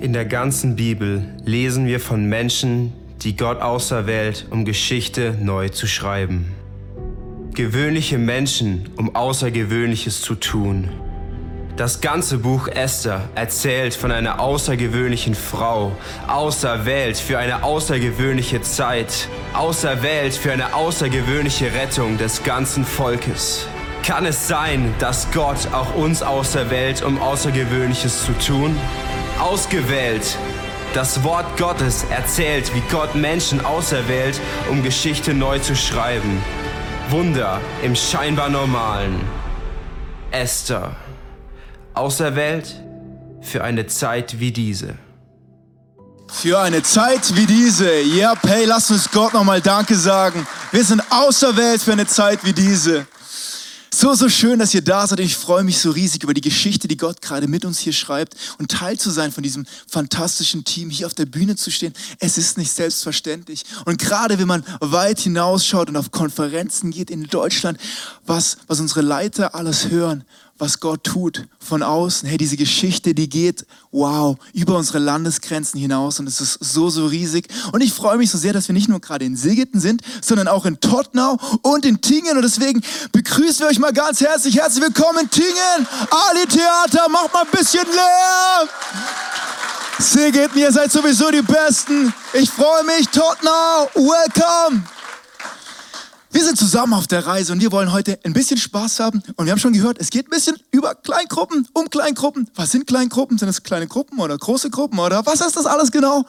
In der ganzen Bibel lesen wir von Menschen, die Gott auserwählt, um Geschichte neu zu schreiben. Gewöhnliche Menschen, um Außergewöhnliches zu tun. Das ganze Buch Esther erzählt von einer außergewöhnlichen Frau, auserwählt für eine außergewöhnliche Zeit, auserwählt für eine außergewöhnliche Rettung des ganzen Volkes. Kann es sein, dass Gott auch uns auserwählt, um Außergewöhnliches zu tun? Ausgewählt. Das Wort Gottes erzählt, wie Gott Menschen auserwählt, um Geschichte neu zu schreiben. Wunder im scheinbar Normalen. Esther. Auserwählt für eine Zeit wie diese. Für eine Zeit wie diese. Ja, yep, hey, lass uns Gott nochmal Danke sagen. Wir sind auserwählt für eine Zeit wie diese. So, so schön, dass ihr da seid. Ich freue mich so riesig über die Geschichte, die Gott gerade mit uns hier schreibt und Teil zu sein von diesem fantastischen Team, hier auf der Bühne zu stehen. Es ist nicht selbstverständlich. Und gerade wenn man weit hinausschaut und auf Konferenzen geht in Deutschland, was, was unsere Leiter alles hören, was Gott tut von außen. Hey, diese Geschichte, die geht, wow, über unsere Landesgrenzen hinaus und es ist so, so riesig. Und ich freue mich so sehr, dass wir nicht nur gerade in Sigeten sind, sondern auch in Tottenau und in Tingen. Und deswegen begrüßen wir euch mal ganz herzlich. Herzlich willkommen in Tingen. Ali Theater, macht mal ein bisschen Lärm. Sigeten, ihr seid sowieso die Besten. Ich freue mich. Tottenau, welcome. Wir sind zusammen auf der Reise und wir wollen heute ein bisschen Spaß haben. Und wir haben schon gehört, es geht ein bisschen über Kleingruppen, um Kleingruppen. Was sind Kleingruppen? Sind es kleine Gruppen oder große Gruppen oder was ist das alles genau?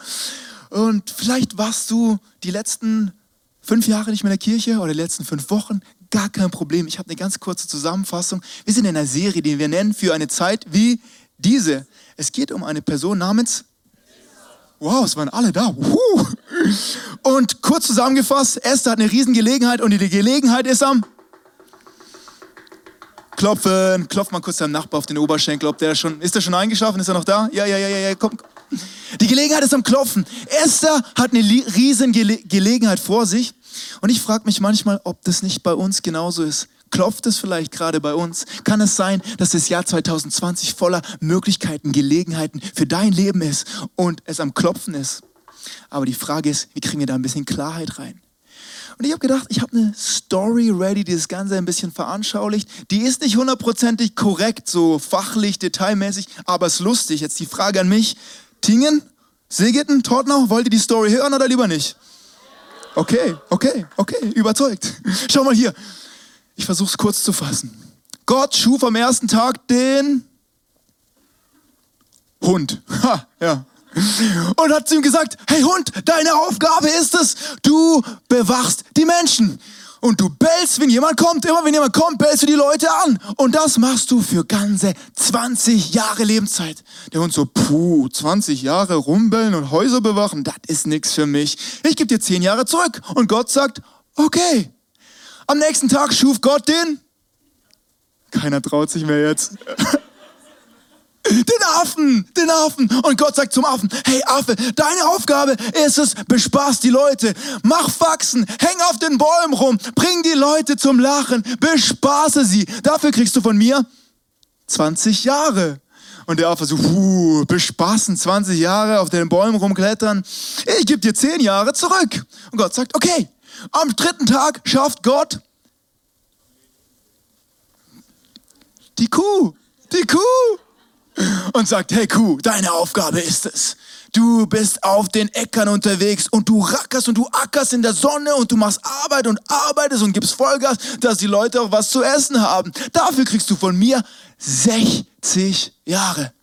Und vielleicht warst du die letzten fünf Jahre nicht mehr in der Kirche oder die letzten fünf Wochen. Gar kein Problem. Ich habe eine ganz kurze Zusammenfassung. Wir sind in einer Serie, die wir nennen für eine Zeit wie diese. Es geht um eine Person namens Wow, es waren alle da. Und kurz zusammengefasst, Esther hat eine Riesengelegenheit und die Gelegenheit ist am Klopfen. Klopft mal kurz deinem Nachbar auf den Oberschenkel, ob der schon, ist der schon eingeschlafen? Ist er noch da? Ja, ja, ja, ja, ja, komm. Die Gelegenheit ist am Klopfen. Esther hat eine Riesengelegenheit vor sich. Und ich frage mich manchmal, ob das nicht bei uns genauso ist. Klopft es vielleicht gerade bei uns? Kann es sein, dass das Jahr 2020 voller Möglichkeiten, Gelegenheiten für dein Leben ist und es am Klopfen ist? Aber die Frage ist, wie kriegen wir da ein bisschen Klarheit rein? Und ich habe gedacht, ich habe eine Story ready, die das Ganze ein bisschen veranschaulicht. Die ist nicht hundertprozentig korrekt, so fachlich, detailmäßig, aber es ist lustig. Jetzt die Frage an mich. Tingen, Segeten, Tortnau, wollt ihr die Story hören oder lieber nicht? Okay, okay, okay, überzeugt. Schau mal hier. Ich versuche es kurz zu fassen. Gott schuf am ersten Tag den Hund. Ha, ja. Und hat zu ihm gesagt, hey Hund, deine Aufgabe ist es, du bewachst die Menschen. Und du bellst, wenn jemand kommt. Immer wenn jemand kommt, bellst du die Leute an. Und das machst du für ganze 20 Jahre Lebenszeit. Der Hund so, puh, 20 Jahre rumbellen und Häuser bewachen, das ist nichts für mich. Ich gebe dir 10 Jahre zurück. Und Gott sagt, okay. Am nächsten Tag schuf Gott den. Keiner traut sich mehr jetzt. Den Affen, den Affen. Und Gott sagt zum Affen, hey Affe, deine Aufgabe ist es, bespaß die Leute, mach Faxen, häng auf den Bäumen rum, bring die Leute zum Lachen, bespaße sie. Dafür kriegst du von mir 20 Jahre. Und der Affe so, puh, bespaßen 20 Jahre auf den Bäumen rumklettern. Ich gebe dir 10 Jahre zurück. Und Gott sagt, okay, am dritten Tag schafft Gott die Kuh. Und sagt, hey Kuh, deine Aufgabe ist es. Du bist auf den Äckern unterwegs und du rackerst und du ackerst in der Sonne und du machst Arbeit und arbeitest und gibst Vollgas, dass die Leute auch was zu essen haben. Dafür kriegst du von mir 60 Jahre.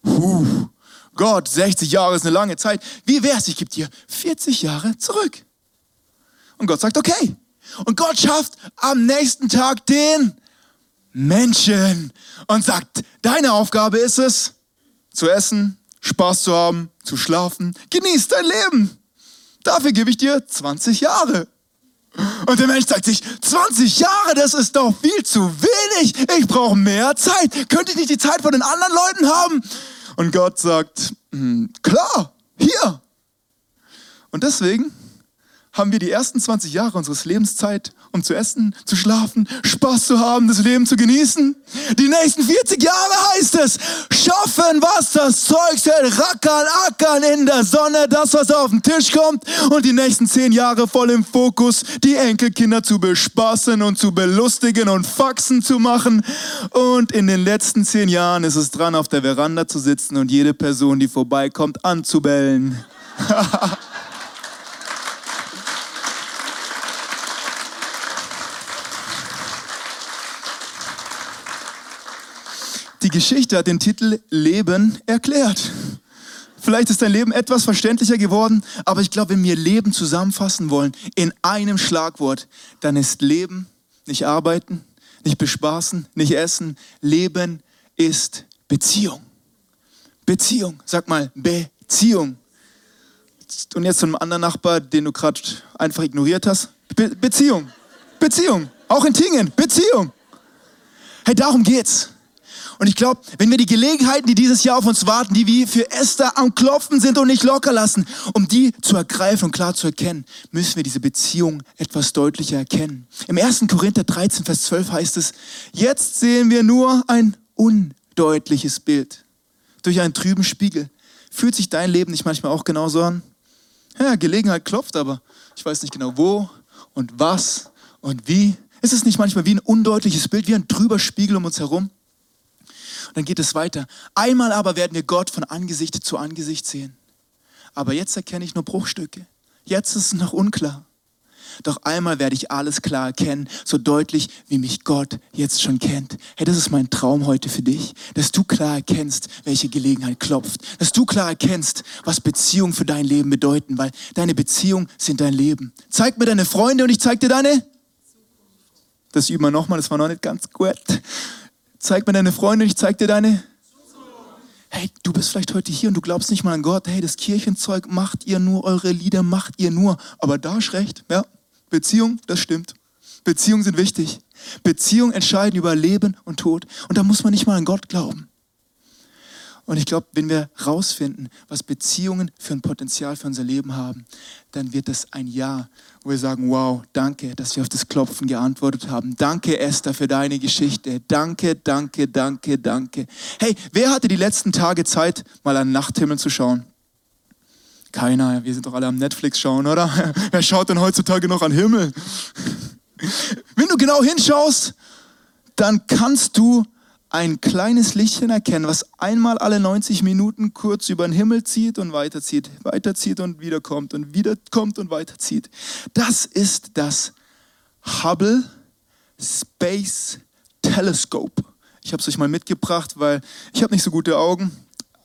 Puh. Gott, 60 Jahre ist eine lange Zeit. Wie wär's, ich gebe dir 40 Jahre zurück. Und Gott sagt, okay. Und Gott schafft am nächsten Tag den Menschen und sagt, deine Aufgabe ist es, zu essen, Spaß zu haben, zu schlafen. Genieß dein Leben. Dafür gebe ich dir 20 Jahre. Und der Mensch sagt sich, 20 Jahre, das ist doch viel zu wenig. Ich brauche mehr Zeit. Könnte ich nicht die Zeit von den anderen Leuten haben? Und Gott sagt, hm, klar, hier. Und deswegen haben wir die ersten 20 Jahre unseres Lebens Zeit, um zu essen, zu schlafen, Spaß zu haben, das Leben zu genießen. Die nächsten 40 Jahre heißt es, schaffen, was das Zeug hält, rackern, ackern in der Sonne, das, was auf den Tisch kommt und die nächsten 10 Jahre voll im Fokus, die Enkelkinder zu bespaßen und zu belustigen und Faxen zu machen. Und in den letzten 10 Jahren ist es dran, auf der Veranda zu sitzen und jede Person, die vorbeikommt, anzubellen. Die Geschichte hat den Titel Leben erklärt. Vielleicht ist dein Leben etwas verständlicher geworden, aber ich glaube, wenn wir Leben zusammenfassen wollen in einem Schlagwort, dann ist Leben nicht arbeiten, nicht bespaßen, nicht essen. Leben ist Beziehung. Beziehung. Sag mal, Beziehung. Und jetzt zu einem anderen Nachbar, den du gerade einfach ignoriert hast. Be Beziehung. Beziehung. Auch in Tingen. Beziehung. Hey, darum geht's. Und ich glaube, wenn wir die Gelegenheiten, die dieses Jahr auf uns warten, die wie für Esther am Klopfen sind und nicht locker lassen, um die zu ergreifen und klar zu erkennen, müssen wir diese Beziehung etwas deutlicher erkennen. Im 1. Korinther 13, Vers 12 heißt es, jetzt sehen wir nur ein undeutliches Bild durch einen trüben Spiegel. Fühlt sich dein Leben nicht manchmal auch genauso an? Ja, Gelegenheit klopft, aber ich weiß nicht genau wo und was und wie. Ist es nicht manchmal wie ein undeutliches Bild, wie ein trüber Spiegel um uns herum? Und dann geht es weiter. Einmal aber werden wir Gott von Angesicht zu Angesicht sehen. Aber jetzt erkenne ich nur Bruchstücke. Jetzt ist es noch unklar. Doch einmal werde ich alles klar erkennen, so deutlich, wie mich Gott jetzt schon kennt. Hey, das ist mein Traum heute für dich, dass du klar erkennst, welche Gelegenheit klopft, dass du klar erkennst, was Beziehungen für dein Leben bedeuten, weil deine Beziehungen sind dein Leben. Zeig mir deine Freunde und ich zeig dir deine. Das üben wir nochmal, das war noch nicht ganz gut. Zeig mir deine Freunde, ich zeig dir deine. Hey, du bist vielleicht heute hier und du glaubst nicht mal an Gott. Hey, das Kirchenzeug macht ihr nur, eure Lieder macht ihr nur. Aber da ist recht, ja. Beziehung, das stimmt. Beziehungen sind wichtig. Beziehungen entscheiden über Leben und Tod. Und da muss man nicht mal an Gott glauben. Und ich glaube, wenn wir rausfinden, was Beziehungen für ein Potenzial für unser Leben haben, dann wird das ein Jahr, wo wir sagen, wow, danke, dass wir auf das Klopfen geantwortet haben. Danke, Esther, für deine Geschichte. Danke, danke, danke, danke. Hey, wer hatte die letzten Tage Zeit, mal an Nachthimmel zu schauen? Keiner, wir sind doch alle am Netflix schauen, oder? Wer schaut denn heutzutage noch an Himmel? Wenn du genau hinschaust, dann kannst du ein kleines Lichtchen erkennen, was einmal alle 90 Minuten kurz über den Himmel zieht und weiterzieht, weiterzieht und wiederkommt und wiederkommt und weiterzieht. Das ist das Hubble Space Telescope. Ich habe es euch mal mitgebracht, weil ich habe nicht so gute Augen,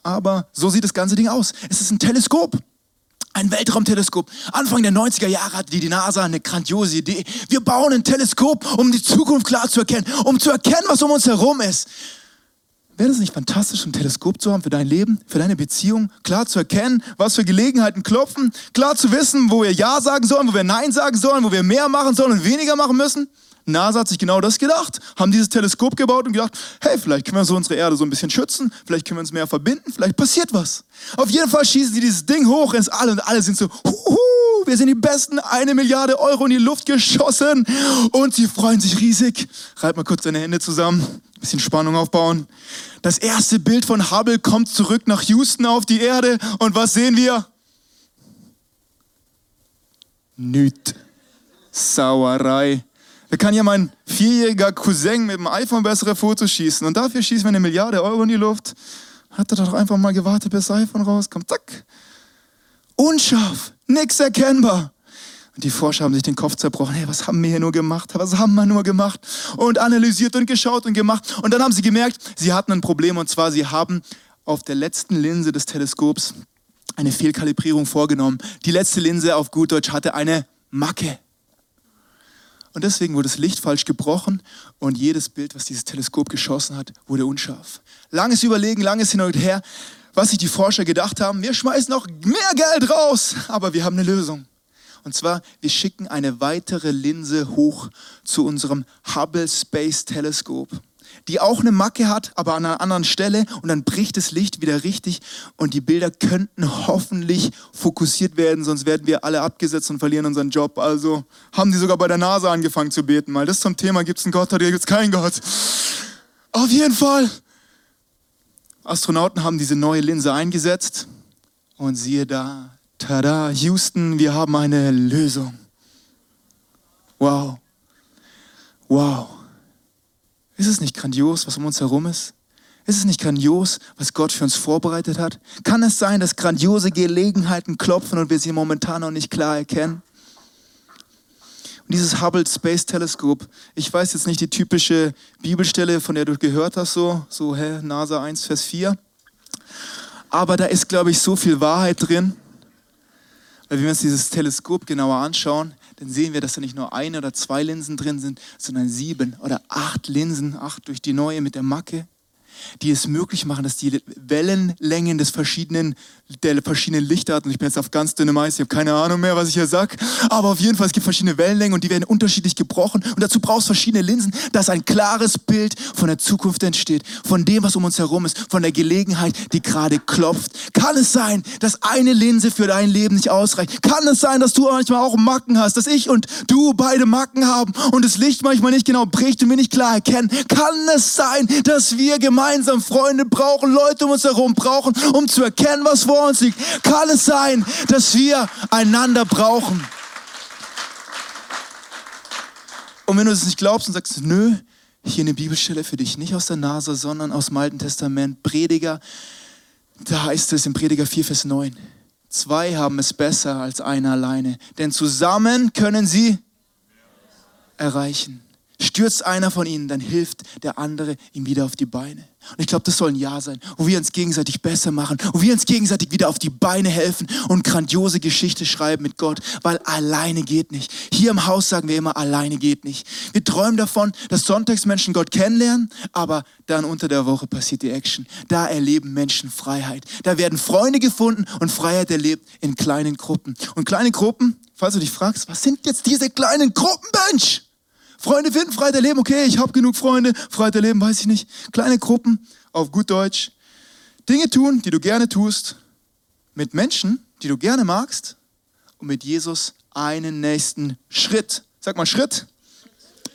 aber so sieht das ganze Ding aus. Es ist ein Teleskop. Ein Weltraumteleskop. Anfang der 90er Jahre hatte die NASA eine grandiose Idee. Wir bauen ein Teleskop, um die Zukunft klar zu erkennen, um zu erkennen, was um uns herum ist. Wäre das nicht fantastisch, ein Teleskop zu haben für dein Leben, für deine Beziehung, klar zu erkennen, was für Gelegenheiten klopfen, klar zu wissen, wo wir Ja sagen sollen, wo wir Nein sagen sollen, wo wir mehr machen sollen und weniger machen müssen? NASA hat sich genau das gedacht, haben dieses Teleskop gebaut und gedacht, hey, vielleicht können wir so unsere Erde so ein bisschen schützen, vielleicht können wir uns mehr verbinden, vielleicht passiert was. Auf jeden Fall schießen sie dieses Ding hoch ins All und alle sind so, huhu, wir sind die Besten, eine Milliarde Euro in die Luft geschossen und sie freuen sich riesig. Reib mal kurz deine Hände zusammen, bisschen Spannung aufbauen. Das erste Bild von Hubble kommt zurück nach Houston auf die Erde und was sehen wir? Nüt. Sauerei. Da kann ja mein vierjähriger Cousin mit dem iPhone bessere Fotos schießen und dafür schießen wir eine Milliarde Euro in die Luft. Hat er doch einfach mal gewartet, bis das iPhone rauskommt. Zack. Unscharf. Nix erkennbar. Und die Forscher haben sich den Kopf zerbrochen. Hey, was haben wir hier nur gemacht? Was haben wir nur gemacht? Und analysiert und geschaut und gemacht. Und dann haben sie gemerkt, sie hatten ein Problem. Und zwar, sie haben auf der letzten Linse des Teleskops eine Fehlkalibrierung vorgenommen. Die letzte Linse auf gut Deutsch hatte eine Macke. Und deswegen wurde das Licht falsch gebrochen und jedes Bild, was dieses Teleskop geschossen hat, wurde unscharf. Langes Überlegen, langes Hin und Her, was sich die Forscher gedacht haben, wir schmeißen noch mehr Geld raus, aber wir haben eine Lösung. Und zwar, wir schicken eine weitere Linse hoch zu unserem Hubble Space Teleskop. Die auch eine Macke hat, aber an einer anderen Stelle und dann bricht das Licht wieder richtig und die Bilder könnten hoffentlich fokussiert werden, sonst werden wir alle abgesetzt und verlieren unseren Job. Also haben die sogar bei der NASA angefangen zu beten, mal das zum Thema, gibt es einen Gott oder gibt es keinen Gott? Auf jeden Fall. Astronauten haben diese neue Linse eingesetzt und siehe da, tada, Houston, wir haben eine Lösung. Wow. Wow. Ist es nicht grandios, was um uns herum ist? Ist es nicht grandios, was Gott für uns vorbereitet hat? Kann es sein, dass grandiose Gelegenheiten klopfen und wir sie momentan noch nicht klar erkennen? Und dieses Hubble Space Telescope, ich weiß jetzt nicht die typische Bibelstelle, von der du gehört hast, so, so hä, NASA 1, Vers 4. Aber da ist, glaube ich, so viel Wahrheit drin. Wenn wir uns dieses Teleskop genauer anschauen, dann sehen wir, dass da nicht nur eine oder zwei Linsen drin sind, sondern sieben oder acht Linsen, acht durch die neue mit der Macke die es möglich machen, dass die Wellenlängen des verschiedenen, der verschiedenen Lichtarten, ich bin jetzt auf ganz dünnem Eis, ich habe keine Ahnung mehr, was ich hier sage, aber auf jeden Fall, es gibt verschiedene Wellenlängen und die werden unterschiedlich gebrochen und dazu brauchst du verschiedene Linsen, dass ein klares Bild von der Zukunft entsteht, von dem, was um uns herum ist, von der Gelegenheit, die gerade klopft. Kann es sein, dass eine Linse für dein Leben nicht ausreicht? Kann es sein, dass du manchmal auch Macken hast, dass ich und du beide Macken haben und das Licht manchmal nicht genau bricht und wir nicht klar erkennen? Kann es sein, dass wir gemeinsam gemeinsam Freunde brauchen, Leute um uns herum brauchen, um zu erkennen, was vor uns liegt. Kann es sein, dass wir einander brauchen? Und wenn du es nicht glaubst und sagst, nö, hier eine Bibelstelle für dich, nicht aus der Nase, sondern aus dem Alten Testament, Prediger, da heißt es im Prediger 4, Vers 9, zwei haben es besser als einer alleine, denn zusammen können sie erreichen. Stürzt einer von ihnen, dann hilft der andere ihm wieder auf die Beine. Und ich glaube, das soll ein Jahr sein, wo wir uns gegenseitig besser machen, wo wir uns gegenseitig wieder auf die Beine helfen und grandiose Geschichte schreiben mit Gott, weil alleine geht nicht. Hier im Haus sagen wir immer, alleine geht nicht. Wir träumen davon, dass Sonntagsmenschen Gott kennenlernen, aber dann unter der Woche passiert die Action. Da erleben Menschen Freiheit. Da werden Freunde gefunden und Freiheit erlebt in kleinen Gruppen. Und kleine Gruppen, falls du dich fragst, was sind jetzt diese kleinen Gruppen, Mensch? Freunde finden, Freiheit erleben, okay, ich habe genug Freunde, Freiheit erleben, weiß ich nicht. Kleine Gruppen, auf gut Deutsch. Dinge tun, die du gerne tust, mit Menschen, die du gerne magst und mit Jesus einen nächsten Schritt, sag mal Schritt,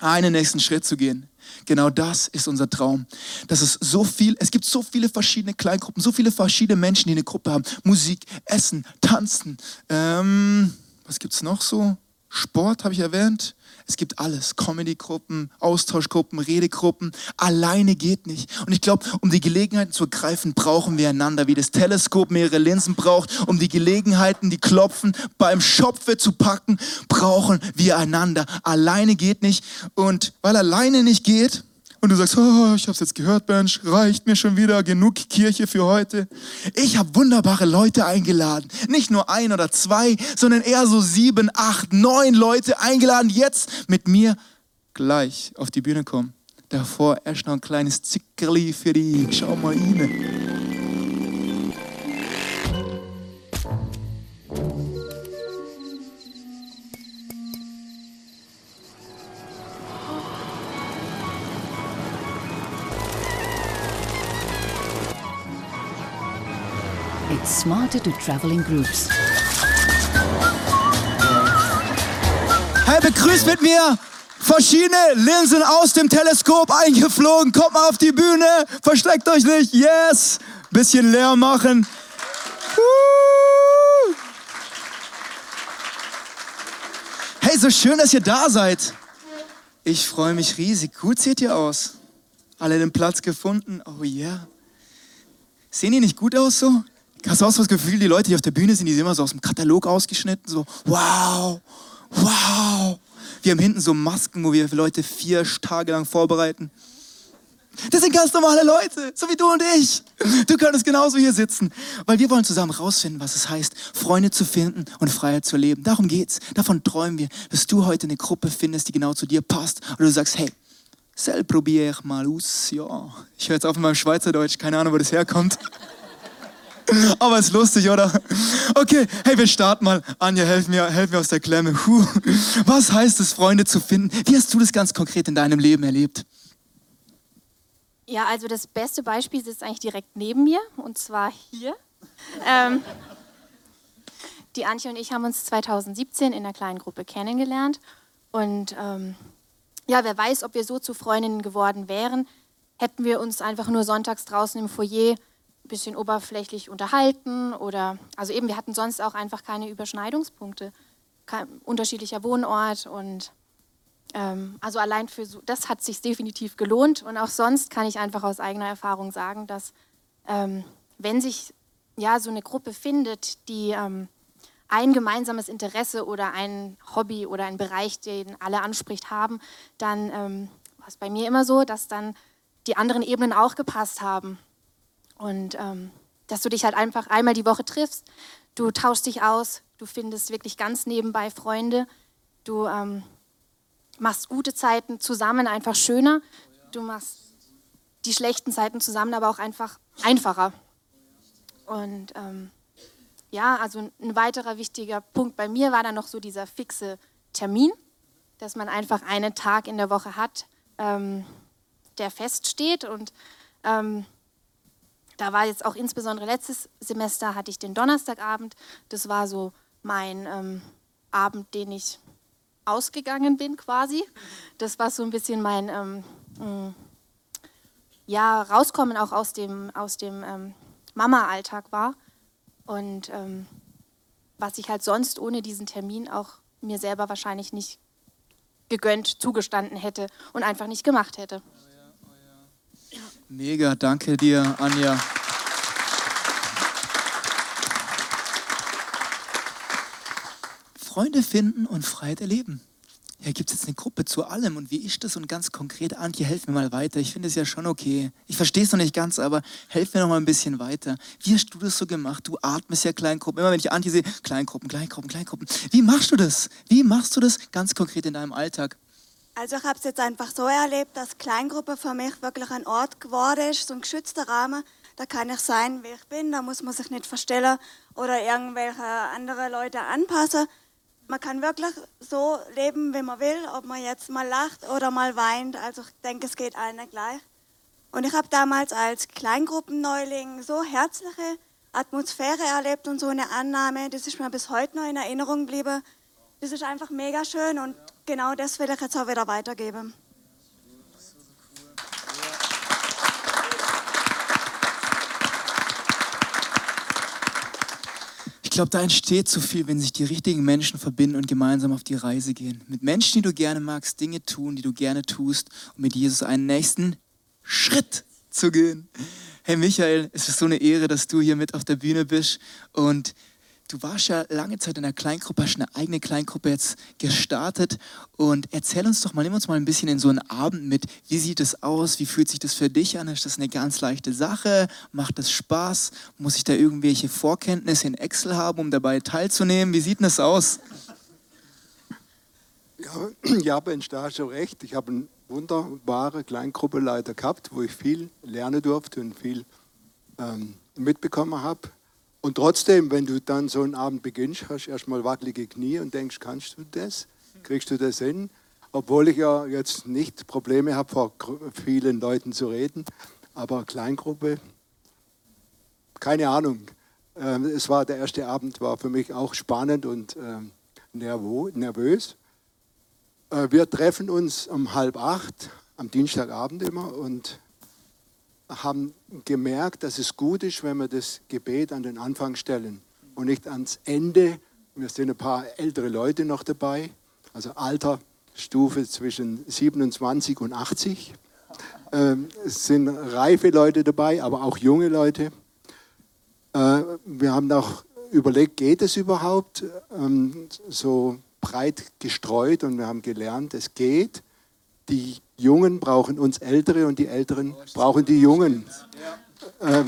einen nächsten Schritt zu gehen. Genau das ist unser Traum. Das ist so viel, es gibt so viele verschiedene Kleingruppen, so viele verschiedene Menschen, die eine Gruppe haben. Musik, Essen, Tanzen, ähm, was gibt es noch so? Sport habe ich erwähnt. Es gibt alles. Comedy-Gruppen, Austauschgruppen, Redegruppen. Alleine geht nicht. Und ich glaube, um die Gelegenheiten zu ergreifen, brauchen wir einander. Wie das Teleskop mehrere Linsen braucht, um die Gelegenheiten, die klopfen, beim Schopfe zu packen, brauchen wir einander. Alleine geht nicht. Und weil alleine nicht geht, und du sagst, oh, ich habe es jetzt gehört, Mensch, reicht mir schon wieder, genug Kirche für heute. Ich habe wunderbare Leute eingeladen. Nicht nur ein oder zwei, sondern eher so sieben, acht, neun Leute eingeladen, jetzt mit mir gleich auf die Bühne kommen. Davor erst noch ein kleines Zickerli für die. Schau mal rein. Smarter to travel in groups. Hey, begrüßt mit mir verschiedene Linsen aus dem Teleskop eingeflogen. Kommt mal auf die Bühne, versteckt euch nicht. Yes! Bisschen leer machen. Hey, so schön, dass ihr da seid. Ich freue mich riesig. Gut seht ihr aus. Alle den Platz gefunden. Oh yeah. Sehen die nicht gut aus so? Hast du auch so das Gefühl, die Leute, die auf der Bühne sind, die sind immer so aus dem Katalog ausgeschnitten, so wow, wow. Wir haben hinten so Masken, wo wir Leute vier Tage lang vorbereiten. Das sind ganz normale Leute, so wie du und ich. Du könntest genauso hier sitzen, weil wir wollen zusammen rausfinden, was es heißt, Freunde zu finden und Freiheit zu leben. Darum geht's. Davon träumen wir, dass du heute eine Gruppe findest, die genau zu dir passt. Und du sagst, hey, sel probier mal aus. Ja, ich höre jetzt auf in meinem Schweizerdeutsch, keine Ahnung, wo das herkommt. Aber ist lustig, oder? Okay, hey, wir starten mal. Anja, helf mir, helf mir aus der Klemme. Puh. Was heißt es, Freunde zu finden? Wie hast du das ganz konkret in deinem Leben erlebt? Ja, also das beste Beispiel sitzt eigentlich direkt neben mir und zwar hier. ähm, die Antje und ich haben uns 2017 in einer kleinen Gruppe kennengelernt und ähm, ja, wer weiß, ob wir so zu Freundinnen geworden wären, hätten wir uns einfach nur sonntags draußen im Foyer bisschen oberflächlich unterhalten oder, also eben, wir hatten sonst auch einfach keine Überschneidungspunkte, kein, unterschiedlicher Wohnort und ähm, also allein für so, das hat sich definitiv gelohnt und auch sonst kann ich einfach aus eigener Erfahrung sagen, dass ähm, wenn sich ja so eine Gruppe findet, die ähm, ein gemeinsames Interesse oder ein Hobby oder ein Bereich, den alle anspricht, haben, dann ähm, war es bei mir immer so, dass dann die anderen Ebenen auch gepasst haben. Und ähm, dass du dich halt einfach einmal die Woche triffst, du tauschst dich aus, du findest wirklich ganz nebenbei Freunde, du ähm, machst gute Zeiten zusammen einfach schöner, du machst die schlechten Zeiten zusammen aber auch einfach einfacher. Und ähm, ja, also ein weiterer wichtiger Punkt bei mir war dann noch so dieser fixe Termin, dass man einfach einen Tag in der Woche hat, ähm, der feststeht. Und ähm, da war jetzt auch insbesondere letztes Semester hatte ich den Donnerstagabend. Das war so mein ähm, Abend, den ich ausgegangen bin quasi. Das war so ein bisschen mein ähm, mm, ja, Rauskommen auch aus dem, aus dem ähm, Mama-Alltag war. Und ähm, was ich halt sonst ohne diesen Termin auch mir selber wahrscheinlich nicht gegönnt, zugestanden hätte und einfach nicht gemacht hätte. Mega, danke dir, Anja. Freunde finden und Freiheit erleben ja, gibt es jetzt eine Gruppe zu allem und wie ist das und ganz konkret, Antje, helf mir mal weiter. Ich finde es ja schon okay. Ich verstehe es noch nicht ganz, aber helf mir noch mal ein bisschen weiter. Wie hast du das so gemacht? Du atmest ja Kleingruppen. Immer wenn ich Antje sehe, Kleingruppen, Kleingruppen, Kleingruppen. Wie machst du das? Wie machst du das ganz konkret in deinem Alltag? Also ich habe es jetzt einfach so erlebt, dass Kleingruppe für mich wirklich ein Ort geworden ist, so ein geschützter Rahmen. Da kann ich sein, wie ich bin, da muss man sich nicht verstellen oder irgendwelche andere Leute anpassen, man kann wirklich so leben, wie man will, ob man jetzt mal lacht oder mal weint. Also ich denke, es geht allen gleich. Und ich habe damals als Kleingruppenneuling so herzliche Atmosphäre erlebt und so eine Annahme, das ist mir bis heute noch in Erinnerung geblieben. Das ist einfach mega schön und genau das will ich jetzt auch wieder weitergeben. Ich glaube, da entsteht zu viel, wenn sich die richtigen Menschen verbinden und gemeinsam auf die Reise gehen. Mit Menschen, die du gerne magst, Dinge tun, die du gerne tust und mit Jesus einen nächsten Schritt zu gehen. Hey Michael, es ist so eine Ehre, dass du hier mit auf der Bühne bist und Du warst ja lange Zeit in einer Kleingruppe, hast eine eigene Kleingruppe jetzt gestartet. Und erzähl uns doch mal, nimm uns mal ein bisschen in so einen Abend mit. Wie sieht es aus? Wie fühlt sich das für dich an? Ist das eine ganz leichte Sache? Macht das Spaß? Muss ich da irgendwelche Vorkenntnisse in Excel haben, um dabei teilzunehmen? Wie sieht denn das aus? Ja, ja Ben, da hast du recht. Ich habe eine wunderbare Kleingruppeleiter gehabt, wo ich viel lernen durfte und viel ähm, mitbekommen habe. Und trotzdem, wenn du dann so einen Abend beginnst, hast du erstmal wackelige Knie und denkst, kannst du das? Kriegst du das hin? Obwohl ich ja jetzt nicht Probleme habe, vor vielen Leuten zu reden, aber Kleingruppe, keine Ahnung. Ähm, es war der erste Abend, war für mich auch spannend und ähm, nervös. Äh, wir treffen uns um halb acht am Dienstagabend immer und haben gemerkt, dass es gut ist, wenn wir das Gebet an den Anfang stellen und nicht ans Ende. Wir sind ein paar ältere Leute noch dabei, also Altersstufe zwischen 27 und 80. Ähm, es sind reife Leute dabei, aber auch junge Leute. Äh, wir haben auch überlegt, geht es überhaupt ähm, so breit gestreut und wir haben gelernt, es geht. Die Jungen brauchen uns Ältere und die Älteren brauchen die Jungen. Ähm,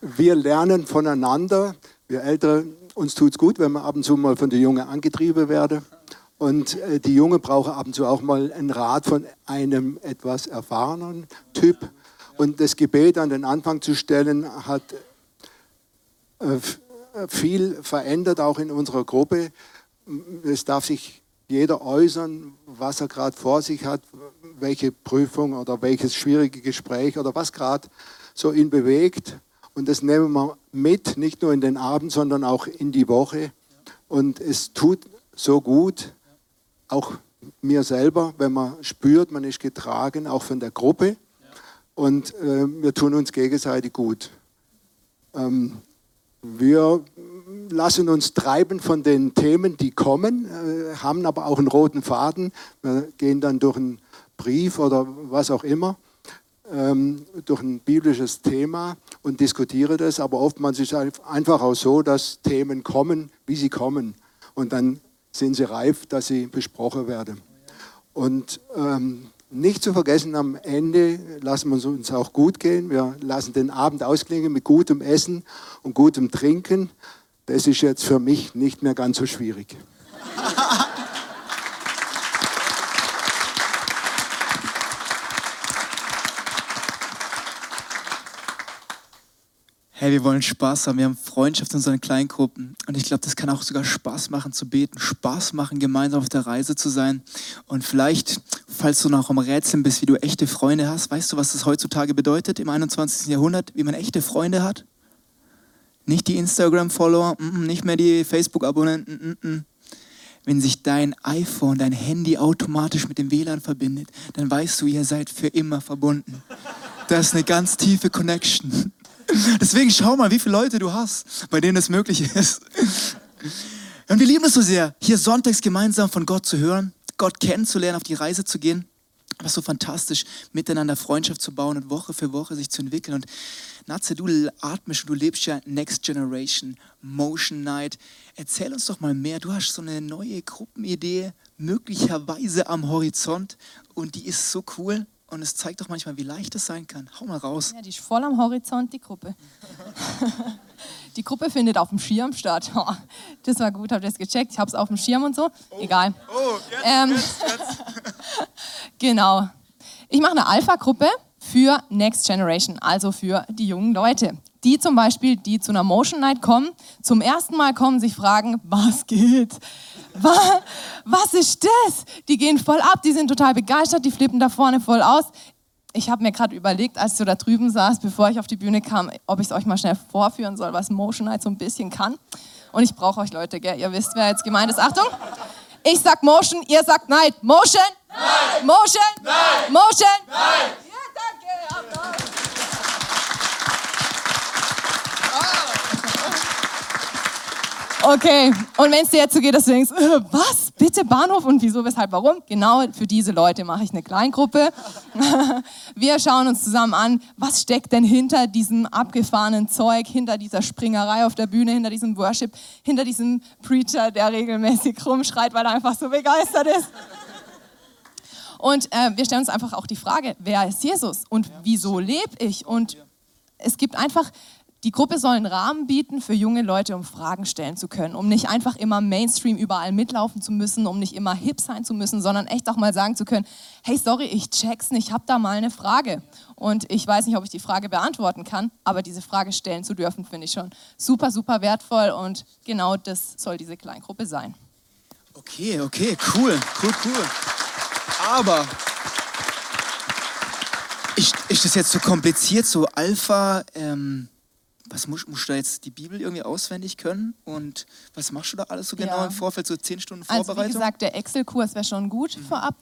wir lernen voneinander. Wir Ältere, uns tut es gut, wenn wir ab und zu mal von den Jungen angetrieben werden. Und äh, die Jungen brauchen ab und zu auch mal einen Rat von einem etwas erfahrenen Typ. Und das Gebet an den Anfang zu stellen, hat äh, viel verändert, auch in unserer Gruppe. Es darf sich jeder äußern, was er gerade vor sich hat, welche Prüfung oder welches schwierige Gespräch oder was gerade so ihn bewegt. Und das nehmen wir mit, nicht nur in den Abend, sondern auch in die Woche. Und es tut so gut, auch mir selber, wenn man spürt, man ist getragen, auch von der Gruppe. Und äh, wir tun uns gegenseitig gut. Ähm, wir lassen uns treiben von den Themen, die kommen, äh, haben aber auch einen roten Faden. Wir gehen dann durch einen Brief oder was auch immer, ähm, durch ein biblisches Thema und diskutieren das. Aber oftmals ist es einfach auch so, dass Themen kommen, wie sie kommen. Und dann sind sie reif, dass sie besprochen werden. Und ähm, nicht zu vergessen, am Ende lassen wir uns auch gut gehen. Wir lassen den Abend ausklingen mit gutem Essen und gutem Trinken. Das ist jetzt für mich nicht mehr ganz so schwierig. Hey, wir wollen Spaß haben, wir haben Freundschaft in unseren Kleingruppen und ich glaube, das kann auch sogar Spaß machen zu beten, Spaß machen, gemeinsam auf der Reise zu sein und vielleicht, falls du noch am Rätseln bist, wie du echte Freunde hast, weißt du, was das heutzutage bedeutet im 21. Jahrhundert, wie man echte Freunde hat? Nicht die Instagram-Follower, nicht mehr die Facebook-Abonnenten. Wenn sich dein iPhone, dein Handy automatisch mit dem WLAN verbindet, dann weißt du, ihr seid für immer verbunden. Das ist eine ganz tiefe Connection. Deswegen schau mal, wie viele Leute du hast, bei denen es möglich ist. Und wir lieben es so sehr, hier sonntags gemeinsam von Gott zu hören, Gott kennenzulernen, auf die Reise zu gehen. Was so fantastisch, miteinander Freundschaft zu bauen und Woche für Woche sich zu entwickeln. Und Natze, du atmest und du lebst ja Next Generation, Motion Night. Erzähl uns doch mal mehr. Du hast so eine neue Gruppenidee, möglicherweise am Horizont. Und die ist so cool. Und es zeigt doch manchmal, wie leicht es sein kann. Hau mal raus. Ja, die ist voll am Horizont, die Gruppe. die Gruppe findet auf dem Schirm statt. das war gut, habt ihr das gecheckt? Ich habe es auf dem Schirm und so. Oh. Egal. Oh, jetzt, ähm, jetzt, jetzt. genau. Ich mache eine Alpha-Gruppe für Next Generation, also für die jungen Leute. Die zum Beispiel, die zu einer Motion Night kommen, zum ersten Mal kommen, sich fragen, was geht? Was ist das? Die gehen voll ab, die sind total begeistert, die flippen da vorne voll aus. Ich habe mir gerade überlegt, als so da drüben saß, bevor ich auf die Bühne kam, ob ich es euch mal schnell vorführen soll, was Motion Night so ein bisschen kann. Und ich brauche euch Leute, gell? Ihr wisst, wer jetzt gemeint ist. Achtung! Ich sag Motion, ihr sagt Night. Motion! Night. Motion! Night. Motion! Night. Ja, danke. Applaus. Okay, und wenn es dir jetzt so geht, dass du denkst, äh, was, bitte Bahnhof und wieso, weshalb, warum? Genau für diese Leute mache ich eine Kleingruppe. Wir schauen uns zusammen an, was steckt denn hinter diesem abgefahrenen Zeug, hinter dieser Springerei auf der Bühne, hinter diesem Worship, hinter diesem Preacher, der regelmäßig rumschreit, weil er einfach so begeistert ist. Und äh, wir stellen uns einfach auch die Frage, wer ist Jesus und wieso lebe ich? Und es gibt einfach die Gruppe soll einen Rahmen bieten für junge Leute, um Fragen stellen zu können, um nicht einfach immer Mainstream überall mitlaufen zu müssen, um nicht immer hip sein zu müssen, sondern echt auch mal sagen zu können, hey, sorry, ich check's nicht, ich habe da mal eine Frage. Und ich weiß nicht, ob ich die Frage beantworten kann, aber diese Frage stellen zu dürfen, finde ich schon super, super wertvoll und genau das soll diese Kleingruppe sein. Okay, okay, cool, cool, cool. Aber ist, ist das jetzt so kompliziert, so Alpha? Ähm was musst, musst, du da jetzt die Bibel irgendwie auswendig können? Und was machst du da alles so genau ja. im Vorfeld, so zehn Stunden Vorbereitung? Also wie gesagt, der Excel-Kurs wäre schon gut mhm. vorab.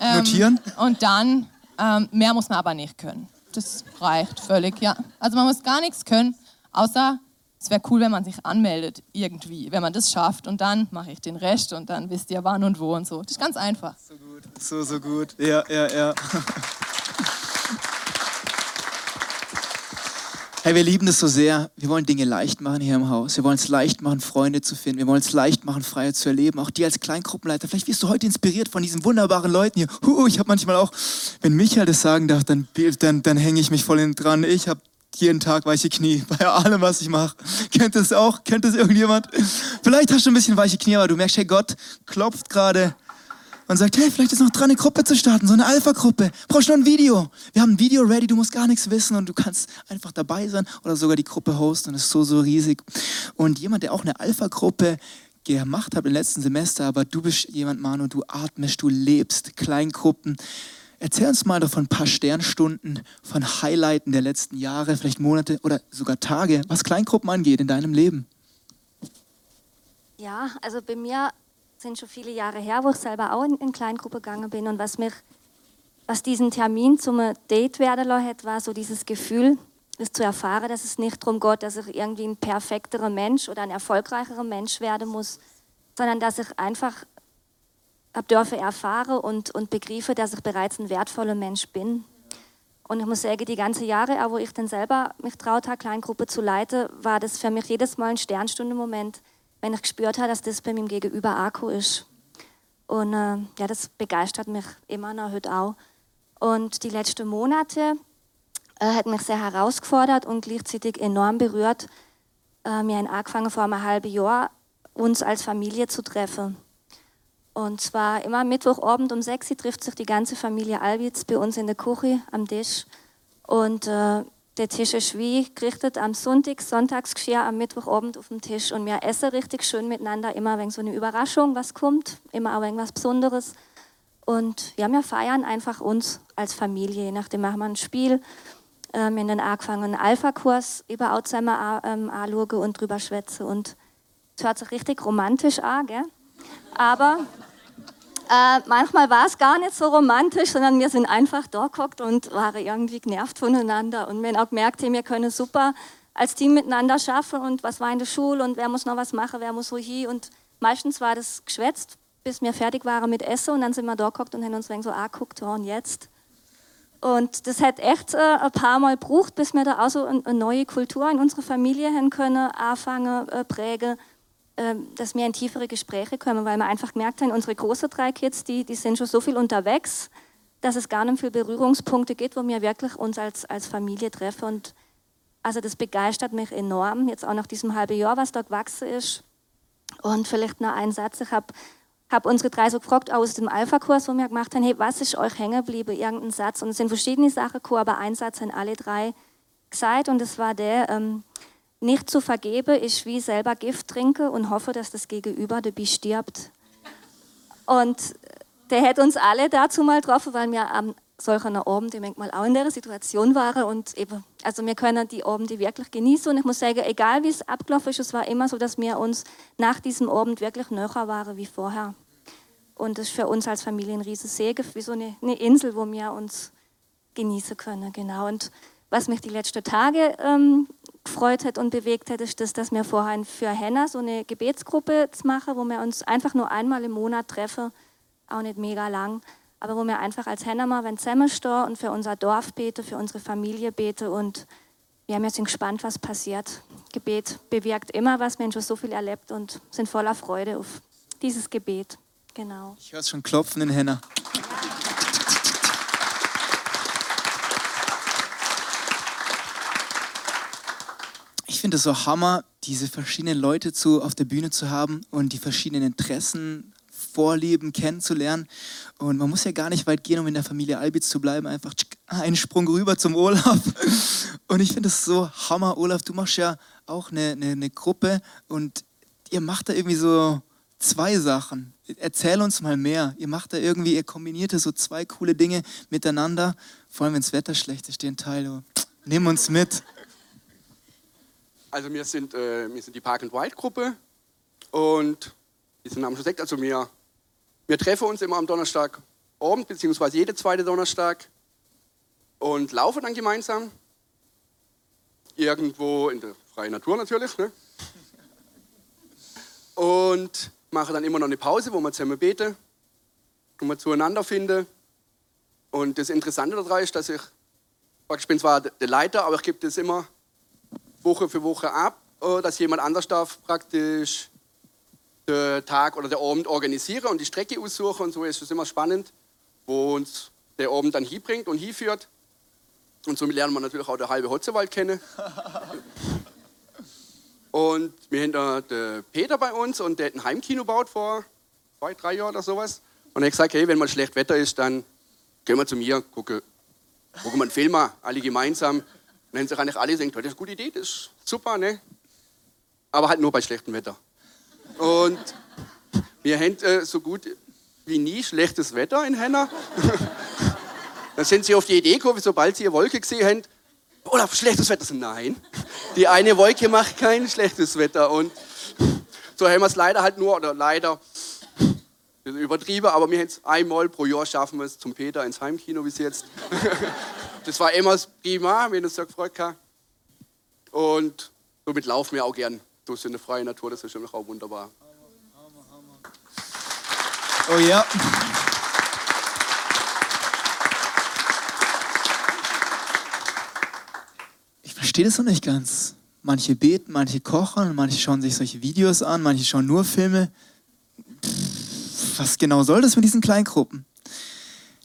Ähm, Notieren? Und dann, ähm, mehr muss man aber nicht können. Das reicht völlig, ja. Also man muss gar nichts können, außer es wäre cool, wenn man sich anmeldet, irgendwie, wenn man das schafft. Und dann mache ich den Rest und dann wisst ihr wann und wo und so. Das ist ganz einfach. So gut, so, so gut. Ja, ja, ja. Hey, wir lieben es so sehr. Wir wollen Dinge leicht machen hier im Haus. Wir wollen es leicht machen, Freunde zu finden. Wir wollen es leicht machen, Freiheit zu erleben. Auch dir als Kleingruppenleiter. Vielleicht wirst du heute inspiriert von diesen wunderbaren Leuten hier. Huh, ich habe manchmal auch, wenn Michael das sagen darf, dann, dann, dann hänge ich mich voll dran. Ich habe jeden Tag weiche Knie bei allem, was ich mache. Kennt das auch? Kennt das irgendjemand? Vielleicht hast du ein bisschen weiche Knie, aber du merkst, hey, Gott klopft gerade und sagt, hey, vielleicht ist noch dran, eine Gruppe zu starten, so eine Alpha-Gruppe. Brauchst nur ein Video? Wir haben ein Video ready, du musst gar nichts wissen und du kannst einfach dabei sein oder sogar die Gruppe hosten es ist so, so riesig. Und jemand, der auch eine Alpha-Gruppe gemacht habe im letzten Semester, aber du bist jemand, Manu, du atmest, du lebst, Kleingruppen. Erzähl uns mal doch von ein paar Sternstunden, von Highlighten der letzten Jahre, vielleicht Monate oder sogar Tage, was Kleingruppen angeht in deinem Leben. Ja, also bei mir sind schon viele Jahre her, wo ich selber auch in, in Kleingruppe gegangen bin und was mich, was diesen Termin zum Date werden lassen hat, war so dieses Gefühl, es zu erfahren, dass es nicht darum geht, dass ich irgendwie ein perfekterer Mensch oder ein erfolgreicherer Mensch werden muss, sondern dass ich einfach habe dürfen erfahren und, und begreifen, dass ich bereits ein wertvoller Mensch bin. Und ich muss sagen, die ganzen Jahre, auch wo ich dann selber mich traut habe, Kleingruppe zu leiten, war das für mich jedes Mal ein Sternstundenmoment, wenn ich gespürt habe, dass das bei meinem Gegenüber Akku ist. Und äh, ja, das begeistert mich immer noch heute auch. Und die letzten Monate äh, hat mich sehr herausgefordert und gleichzeitig enorm berührt. Äh, wir haben angefangen vor einem halben Jahr, uns als Familie zu treffen. Und zwar immer Mittwochabend um 6 Uhr trifft sich die ganze Familie Albitz bei uns in der Küche am Tisch. Und äh, der Tisch ist wie gerichtet am Sonntag, Sonntagsgeschirr am Mittwochabend auf dem Tisch. Und wir essen richtig schön miteinander, immer wenn so eine Überraschung was kommt, immer auch irgendwas Besonderes. Und ja, wir feiern einfach uns als Familie. Je nachdem machen wir ein Spiel. Äh, wir haben dann angefangen, einen Alpha-Kurs über Alzheimer ähm, anschauen und drüber schwätzen. Und es hört sich richtig romantisch an, gell? Aber äh, manchmal war es gar nicht so romantisch, sondern wir sind einfach da geguckt und waren irgendwie genervt voneinander. Und wir haben auch gemerkt, wir können super als Team miteinander schaffen und was war in der Schule und wer muss noch was machen, wer muss wo hier. Und meistens war das geschwätzt, bis wir fertig waren mit Essen und dann sind wir da geguckt und haben uns so angeguckt, oh, und jetzt? Und das hat echt äh, ein paar Mal gebraucht, bis wir da auch so eine, neue Kultur in unserer Familie haben können, anfangen, äh, prägen dass wir in tiefere Gespräche kommen, weil wir einfach gemerkt haben, unsere großen drei Kids, die, die sind schon so viel unterwegs, dass es gar nicht viele Berührungspunkte gibt, wo wir wirklich uns als, als Familie treffen. Und also das begeistert mich enorm, jetzt auch nach diesem halben Jahr, was da gewachsen ist. Und vielleicht noch ein Satz, ich habe hab unsere drei so gefragt aus dem Alpha-Kurs, wo wir gemacht haben, hey, was ist euch hängen geblieben, irgendein Satz? Und es sind verschiedene Sachen, aber ein Satz haben alle drei gesagt und das war der, ähm, nicht zu vergeben ist wie selber Gift trinken und hoffe, dass das Gegenüber dabei stirbt. Und der hat uns alle dazu mal getroffen, weil wir am solchen Abend ich mal auch in der Situation waren und eben, also wir können die Abende wirklich genießen und ich muss sagen, egal wie es abgelaufen ist, es war immer so, dass wir uns nach diesem Abend wirklich näher waren wie vorher. Und das ist für uns als Familie ein riesiges Segen, wie so eine, eine Insel, wo wir uns genießen können, genau. Und was mich die letzten Tage ähm, gefreut hat und bewegt hat, ist das, dass wir vorher für Henna so eine Gebetsgruppe machen, wo wir uns einfach nur einmal im Monat treffen, auch nicht mega lang, aber wo wir einfach als Henna mal wenn zusammenstehen und für unser Dorf beten, für unsere Familie beten und wir sind gespannt, was passiert. Gebet bewirkt immer was, wir haben schon so viel erlebt und sind voller Freude auf dieses Gebet. Genau. Ich höre es schon klopfen in Henna. Ich finde es so Hammer, diese verschiedenen Leute zu, auf der Bühne zu haben und die verschiedenen Interessen, Vorlieben kennenzulernen. Und man muss ja gar nicht weit gehen, um in der Familie Albitz zu bleiben. Einfach einen Sprung rüber zum Olaf. Und ich finde es so Hammer. Olaf, du machst ja auch eine, eine, eine Gruppe und ihr macht da irgendwie so zwei Sachen. Erzähl uns mal mehr. Ihr macht da irgendwie, ihr kombiniert da so zwei coole Dinge miteinander. Vor allem, wenn das Wetter schlecht ist, den Teil. Nimm uns mit. Also wir sind, äh, wir sind die Park and Wild Gruppe und wie sind schon gesagt, also wir, wir treffen uns immer am Donnerstagabend, beziehungsweise jeden zweiten Donnerstag und laufen dann gemeinsam. Irgendwo in der freien Natur natürlich. Ne? Und machen dann immer noch eine Pause, wo wir zusammen beten, wo wir zueinander finden. Und das Interessante daran ist, dass ich, ich bin zwar der Leiter, aber ich gebe das immer Woche für Woche ab, äh, dass jemand anders darf praktisch den Tag oder den Abend organisieren und die Strecke aussuchen und so ist es immer spannend, wo uns der Abend dann hinbringt und hinführt. Und somit lernen wir natürlich auch den halben Hotzewald kennen. und wir haben da den Peter bei uns und der hat ein Heimkino gebaut vor zwei, drei Jahren oder sowas. Und er hat gesagt, hey, wenn mal schlecht Wetter ist, dann gehen wir zu mir, gucken, gucken wir einen Film an, alle gemeinsam. Und dann sich eigentlich alle denken, das ist eine gute Idee, das ist super, ne? Aber halt nur bei schlechtem Wetter. Und wir haben äh, so gut wie nie schlechtes Wetter in Henna. Dann sind sie auf die Idee gekommen, sobald sie eine Wolke gesehen haben, Olaf, schlechtes Wetter. Nein, die eine Wolke macht kein schlechtes Wetter. Und so haben wir es leider halt nur, oder leider, übertrieben, aber wir haben es einmal pro Jahr schaffen wir es zum Peter ins Heimkino bis jetzt. das war immer prima, wenn es so gefreut hat. Und somit laufen wir auch gern durch eine freie Natur, das ist schon auch wunderbar. Oh ja. Ich verstehe das noch nicht ganz. Manche beten, manche kochen, manche schauen sich solche Videos an, manche schauen nur Filme. Was genau soll das mit diesen Kleingruppen?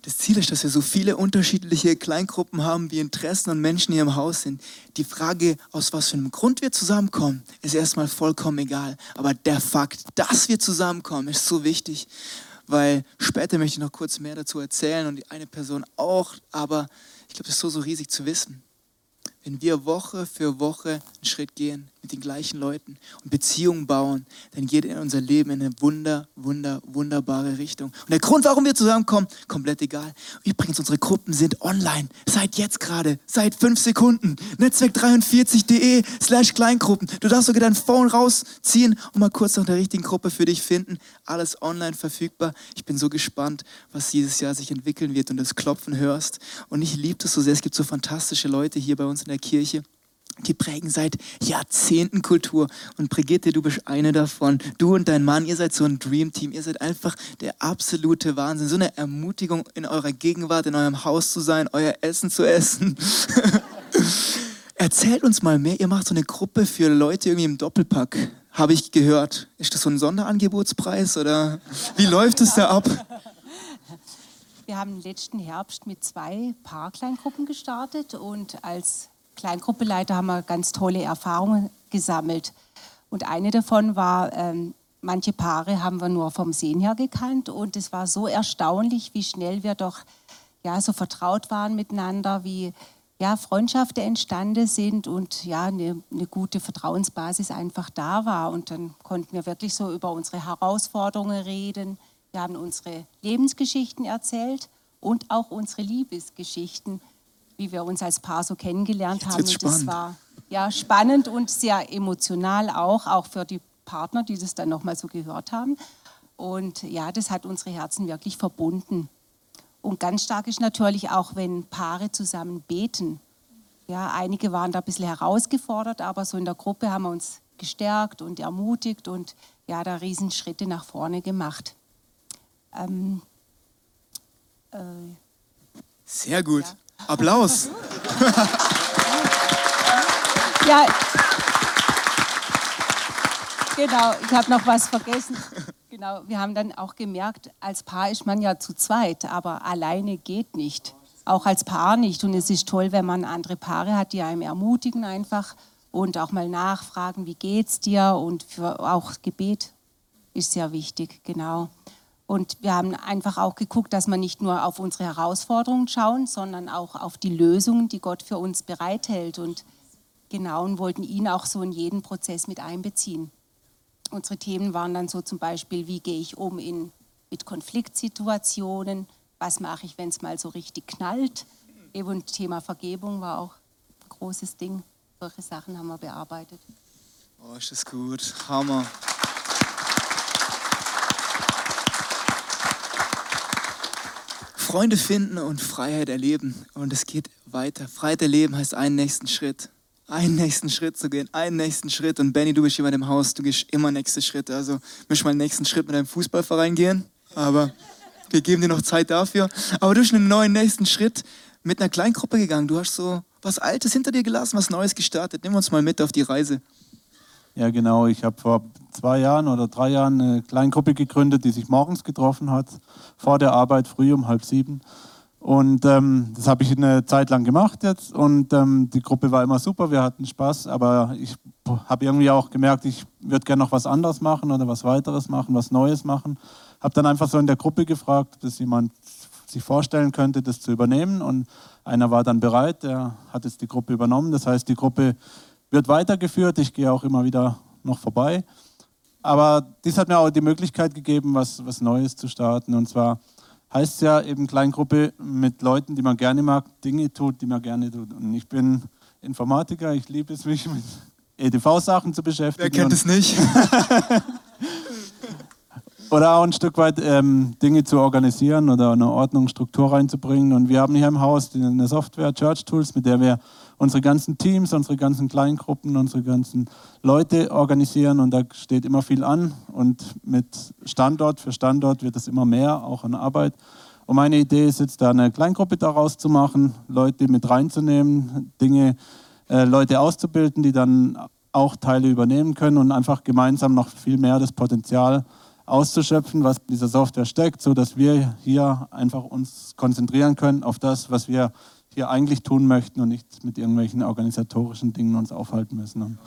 Das Ziel ist, dass wir so viele unterschiedliche Kleingruppen haben, wie Interessen und Menschen hier im Haus sind. Die Frage, aus was für einem Grund wir zusammenkommen, ist erstmal vollkommen egal. Aber der Fakt, dass wir zusammenkommen, ist so wichtig, weil später möchte ich noch kurz mehr dazu erzählen und die eine Person auch. Aber ich glaube, das ist so, so riesig zu wissen wenn wir Woche für Woche einen Schritt gehen mit den gleichen Leuten und Beziehungen bauen, dann geht unser Leben in eine wunder, wunder, wunderbare Richtung. Und der Grund, warum wir zusammenkommen, komplett egal. Übrigens, unsere Gruppen sind online. Seit jetzt gerade, seit fünf Sekunden. Netzwerk43.de slash Kleingruppen. Du darfst sogar dein Phone rausziehen und mal kurz nach der richtigen Gruppe für dich finden. Alles online verfügbar. Ich bin so gespannt, was dieses Jahr sich entwickeln wird und das Klopfen hörst. Und ich liebe das so sehr. Es gibt so fantastische Leute hier bei uns in der Kirche. Die prägen seit Jahrzehnten Kultur. Und Brigitte, du bist eine davon. Du und dein Mann, ihr seid so ein Dreamteam. Ihr seid einfach der absolute Wahnsinn. So eine Ermutigung, in eurer Gegenwart, in eurem Haus zu sein, euer Essen zu essen. Erzählt uns mal mehr. Ihr macht so eine Gruppe für Leute irgendwie im Doppelpack. Habe ich gehört. Ist das so ein Sonderangebotspreis oder wie läuft es da ab? Wir haben letzten Herbst mit zwei Paarkleingruppen gestartet und als Kleingruppeleiter haben wir ganz tolle Erfahrungen gesammelt. Und eine davon war, ähm, manche Paare haben wir nur vom Sehen her gekannt und es war so erstaunlich, wie schnell wir doch ja, so vertraut waren miteinander, wie ja, Freundschaften entstanden sind und ja, eine, eine gute Vertrauensbasis einfach da war. Und dann konnten wir wirklich so über unsere Herausforderungen reden. Wir haben unsere Lebensgeschichten erzählt und auch unsere Liebesgeschichten wie wir uns als Paar so kennengelernt haben. Und das war ja spannend und sehr emotional auch, auch für die Partner, die das dann nochmal so gehört haben. Und ja, das hat unsere Herzen wirklich verbunden. Und ganz stark ist natürlich auch, wenn Paare zusammen beten. Ja, einige waren da ein bisschen herausgefordert, aber so in der Gruppe haben wir uns gestärkt und ermutigt und ja, da Riesenschritte nach vorne gemacht. Ähm, äh, Sehr gut. Ja. Applaus. ja, genau, ich habe noch was vergessen. Genau, wir haben dann auch gemerkt, als Paar ist man ja zu zweit, aber alleine geht nicht. Auch als Paar nicht. Und es ist toll, wenn man andere Paare hat, die einem ermutigen einfach und auch mal nachfragen, wie geht's dir? Und auch Gebet ist sehr wichtig, genau. Und wir haben einfach auch geguckt, dass wir nicht nur auf unsere Herausforderungen schauen, sondern auch auf die Lösungen, die Gott für uns bereithält. Und genau, und wollten ihn auch so in jeden Prozess mit einbeziehen. Unsere Themen waren dann so zum Beispiel, wie gehe ich um in, mit Konfliktsituationen, was mache ich, wenn es mal so richtig knallt. Eben Thema Vergebung war auch ein großes Ding. Solche Sachen haben wir bearbeitet. Oh, ist das gut. Hammer. Freunde finden und Freiheit erleben. Und es geht weiter. Freiheit erleben heißt einen nächsten Schritt. Einen nächsten Schritt zu gehen, einen nächsten Schritt. Und Benny, du bist jemand im Haus, du gehst immer nächste Schritte. Also möchtest mal einen nächsten Schritt mit deinem Fußballverein gehen. Aber wir geben dir noch Zeit dafür. Aber du bist einen neuen nächsten Schritt mit einer Kleingruppe gegangen. Du hast so was Altes hinter dir gelassen, was Neues gestartet. Nimm uns mal mit auf die Reise. Ja, genau. Ich habe vor zwei Jahren oder drei Jahren eine Kleingruppe gegründet, die sich morgens getroffen hat, vor der Arbeit, früh um halb sieben. Und ähm, das habe ich eine Zeit lang gemacht jetzt. Und ähm, die Gruppe war immer super, wir hatten Spaß. Aber ich habe irgendwie auch gemerkt, ich würde gerne noch was anderes machen oder was weiteres machen, was Neues machen. Habe dann einfach so in der Gruppe gefragt, dass jemand sich vorstellen könnte, das zu übernehmen. Und einer war dann bereit, der hat jetzt die Gruppe übernommen. Das heißt, die Gruppe wird weitergeführt. Ich gehe auch immer wieder noch vorbei. aber dies hat mir auch die Möglichkeit gegeben, was, was Neues zu starten. Und zwar heißt es ja eben Kleingruppe mit Leuten, die man gerne mag, Dinge tut, die man gerne tut. Und ich bin Informatiker, ich liebe es, mich mit EDV-Sachen zu beschäftigen. Wer kennt es nicht? oder auch ein Stück weit ähm, Dinge zu organisieren oder eine Ordnung, Struktur reinzubringen. Und wir haben hier im Haus eine Software, Church Tools, mit der wir unsere ganzen Teams, unsere ganzen Kleingruppen, unsere ganzen Leute organisieren. Und da steht immer viel an. Und mit Standort für Standort wird es immer mehr, auch an Arbeit. Und meine Idee ist jetzt, da eine Kleingruppe daraus zu machen, Leute mit reinzunehmen, Dinge, äh, Leute auszubilden, die dann auch Teile übernehmen können und einfach gemeinsam noch viel mehr das Potenzial auszuschöpfen, was in dieser Software steckt, so dass wir hier einfach uns konzentrieren können auf das, was wir hier eigentlich tun möchten und nicht mit irgendwelchen organisatorischen Dingen uns aufhalten müssen. Und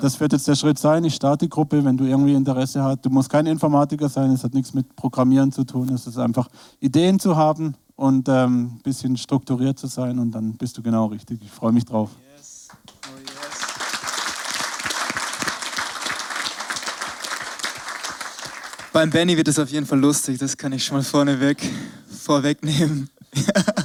das wird jetzt der Schritt sein. Ich starte die Gruppe, wenn du irgendwie Interesse hast. Du musst kein Informatiker sein, es hat nichts mit Programmieren zu tun. Es ist einfach Ideen zu haben und ein ähm, bisschen strukturiert zu sein und dann bist du genau richtig. Ich freue mich drauf. Beim Benny wird es auf jeden Fall lustig, das kann ich schon mal vorneweg vorwegnehmen.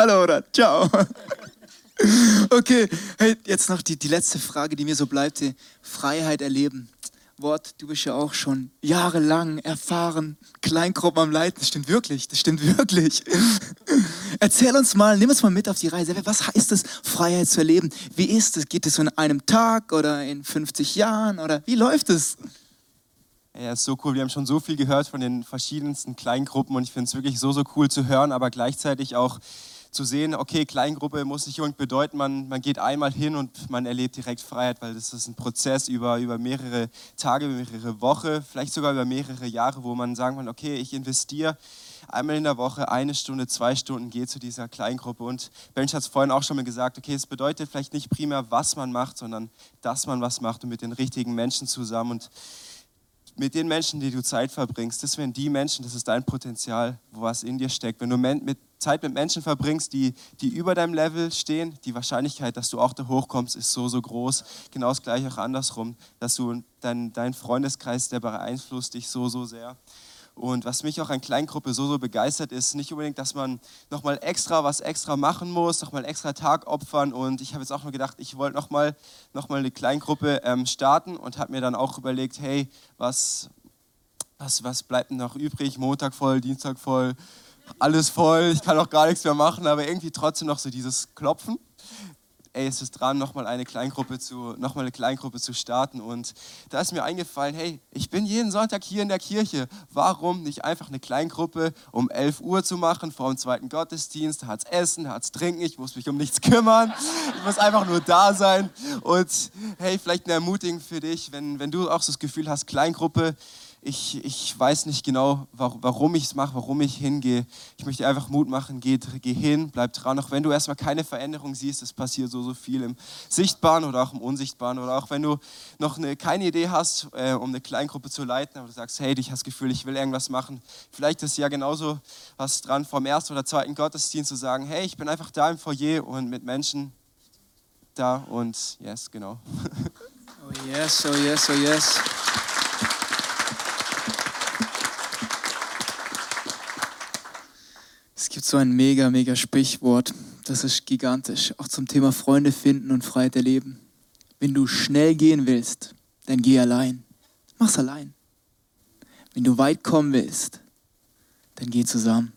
Hallo oder ciao. Okay, hey, jetzt noch die, die letzte Frage, die mir so bleibt. Freiheit erleben. Wort, du bist ja auch schon jahrelang erfahren, Kleingruppen am Leiten. Das stimmt wirklich, das stimmt wirklich. Erzähl uns mal, nimm uns mal mit auf die Reise. Was heißt es, Freiheit zu erleben? Wie ist es? Geht es so in einem Tag oder in 50 Jahren oder wie läuft es? Ja, ist so cool. Wir haben schon so viel gehört von den verschiedensten Kleingruppen und ich finde es wirklich so, so cool zu hören, aber gleichzeitig auch zu sehen, okay, Kleingruppe muss nicht unbedingt bedeuten, man, man geht einmal hin und man erlebt direkt Freiheit, weil das ist ein Prozess über, über mehrere Tage, mehrere Wochen, vielleicht sogar über mehrere Jahre, wo man sagen kann, okay, ich investiere einmal in der Woche eine Stunde, zwei Stunden, gehe zu dieser Kleingruppe. Und Bench hat es vorhin auch schon mal gesagt, okay, es bedeutet vielleicht nicht primär, was man macht, sondern dass man was macht und mit den richtigen Menschen zusammen. Und mit den Menschen, die du Zeit verbringst, das wären die Menschen, das ist dein Potenzial, wo was in dir steckt. Wenn du mit, Zeit mit Menschen verbringst, die, die über deinem Level stehen, die Wahrscheinlichkeit, dass du auch da hochkommst, ist so, so groß. Genau das gleiche auch andersrum, dass du dein, dein Freundeskreis, der beeinflusst dich so, so sehr. Und was mich auch an Kleingruppe so, so begeistert ist, nicht unbedingt, dass man nochmal extra was extra machen muss, nochmal extra Tag opfern. Und ich habe jetzt auch nur gedacht, ich wollte nochmal noch mal eine Kleingruppe ähm, starten und habe mir dann auch überlegt, hey, was, was, was bleibt noch übrig? Montag voll, Dienstag voll, alles voll, ich kann auch gar nichts mehr machen, aber irgendwie trotzdem noch so dieses Klopfen ey, es ist dran, nochmal eine Kleingruppe zu, eine Kleingruppe zu starten. Und da ist mir eingefallen, hey, ich bin jeden Sonntag hier in der Kirche. Warum nicht einfach eine Kleingruppe um 11 Uhr zu machen vor dem zweiten Gottesdienst? Da hat es Essen, da hat es Trinken, ich muss mich um nichts kümmern. Ich muss einfach nur da sein. Und hey, vielleicht eine Ermutigung für dich, wenn, wenn du auch so das Gefühl hast, Kleingruppe, ich, ich weiß nicht genau, warum ich es mache, warum ich hingehe. Ich möchte einfach Mut machen, geh, geh hin, bleib dran. Auch wenn du erstmal keine Veränderung siehst, es passiert so, so viel im Sichtbaren oder auch im Unsichtbaren. Oder auch wenn du noch eine, keine Idee hast, äh, um eine Kleingruppe zu leiten, aber du sagst, hey, ich habe das Gefühl, ich will irgendwas machen. Vielleicht ist ja genauso was dran, vom ersten oder zweiten Gottesdienst zu sagen, hey, ich bin einfach da im Foyer und mit Menschen da und yes, genau. Oh yes, oh yes, oh yes. Es gibt so ein mega, mega Sprichwort, das ist gigantisch, auch zum Thema Freunde finden und Freiheit erleben. Wenn du schnell gehen willst, dann geh allein. Mach's allein. Wenn du weit kommen willst, dann geh zusammen.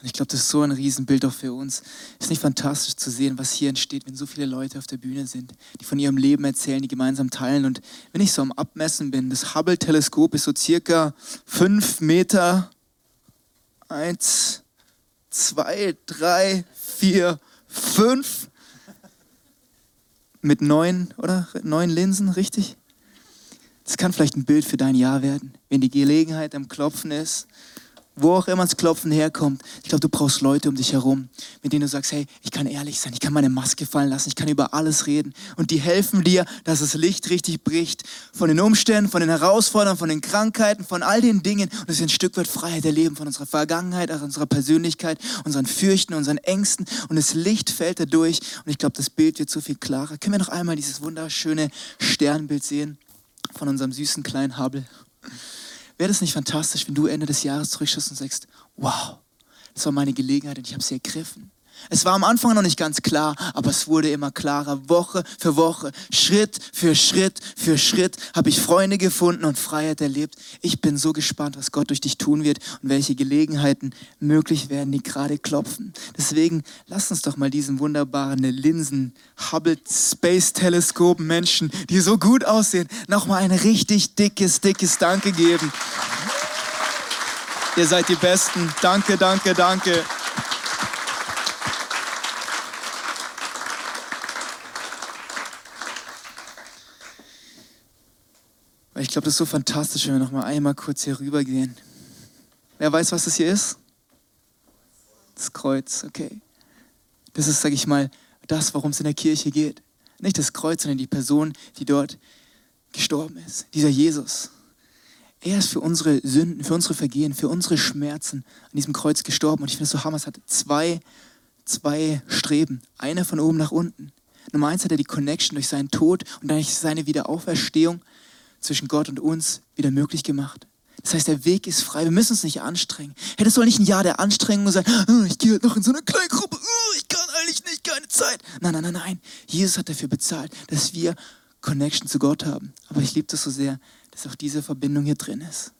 Und ich glaube, das ist so ein Riesenbild auch für uns. Ist nicht fantastisch zu sehen, was hier entsteht, wenn so viele Leute auf der Bühne sind, die von ihrem Leben erzählen, die gemeinsam teilen. Und wenn ich so am Abmessen bin, das Hubble-Teleskop ist so circa fünf Meter, eins, zwei, drei, vier, fünf. Mit neun, oder? Neun Linsen, richtig? Das kann vielleicht ein Bild für dein Jahr werden, wenn die Gelegenheit am Klopfen ist wo auch immer das Klopfen herkommt. Ich glaube, du brauchst Leute um dich herum, mit denen du sagst, hey, ich kann ehrlich sein, ich kann meine Maske fallen lassen, ich kann über alles reden. Und die helfen dir, dass das Licht richtig bricht. Von den Umständen, von den Herausforderungen, von den Krankheiten, von all den Dingen. Und es ist ein Stück weit Freiheit erleben von unserer Vergangenheit, aus unserer Persönlichkeit, unseren Fürchten, unseren Ängsten. Und das Licht fällt da durch. Und ich glaube, das Bild wird so viel klarer. Können wir noch einmal dieses wunderschöne Sternbild sehen? von unserem süßen kleinen Hubble. Wäre das nicht fantastisch, wenn du Ende des Jahres zurückschaust und sagst, wow, das war meine Gelegenheit und ich habe sie ergriffen. Es war am Anfang noch nicht ganz klar, aber es wurde immer klarer. Woche für Woche, Schritt für Schritt für Schritt habe ich Freunde gefunden und Freiheit erlebt. Ich bin so gespannt, was Gott durch dich tun wird und welche Gelegenheiten möglich werden, die gerade klopfen. Deswegen lass uns doch mal diesen wunderbaren Linsen Hubble Space Teleskop Menschen, die so gut aussehen, nochmal ein richtig dickes, dickes Danke geben. Ihr seid die Besten. Danke, danke, danke. Weil ich glaube, das ist so fantastisch, wenn wir noch mal einmal kurz hier rüber gehen. Wer weiß, was das hier ist? Das Kreuz, okay. Das ist, sage ich mal, das, worum es in der Kirche geht. Nicht das Kreuz, sondern die Person, die dort gestorben ist. Dieser Jesus. Er ist für unsere Sünden, für unsere Vergehen, für unsere Schmerzen an diesem Kreuz gestorben. Und ich finde es so hammer, es hat zwei, zwei Streben. Einer von oben nach unten. Nummer eins hat er die Connection durch seinen Tod und durch seine Wiederauferstehung zwischen Gott und uns wieder möglich gemacht. Das heißt, der Weg ist frei. Wir müssen uns nicht anstrengen. Hey, das soll nicht ein Jahr der Anstrengung sein. Oh, ich gehe halt noch in so eine Kleingruppe. Oh, ich kann eigentlich nicht, keine Zeit. Nein, nein, nein, nein. Jesus hat dafür bezahlt, dass wir Connection zu Gott haben. Aber ich liebe das so sehr, dass auch diese Verbindung hier drin ist.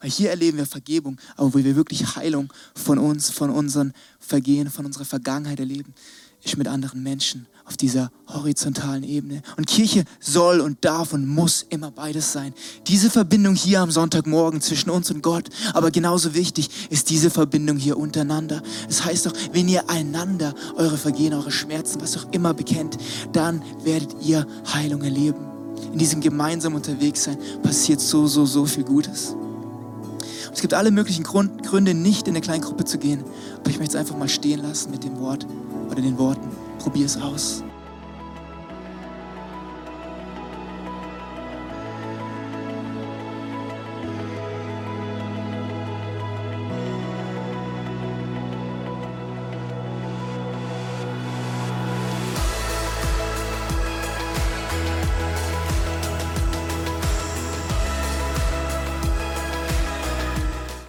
Weil hier erleben wir Vergebung, aber wo wir wirklich Heilung von uns, von unseren Vergehen, von unserer Vergangenheit erleben, ist mit anderen Menschen auf dieser horizontalen Ebene. Und Kirche soll und darf und muss immer beides sein. Diese Verbindung hier am Sonntagmorgen zwischen uns und Gott, aber genauso wichtig ist diese Verbindung hier untereinander. Es das heißt doch, wenn ihr einander eure Vergehen, eure Schmerzen, was auch immer bekennt, dann werdet ihr Heilung erleben. In diesem gemeinsamen Unterwegssein passiert so, so, so viel Gutes. Und es gibt alle möglichen Grund, Gründe, nicht in eine Kleingruppe zu gehen. Aber ich möchte es einfach mal stehen lassen mit dem Wort oder den Worten. Probier es aus.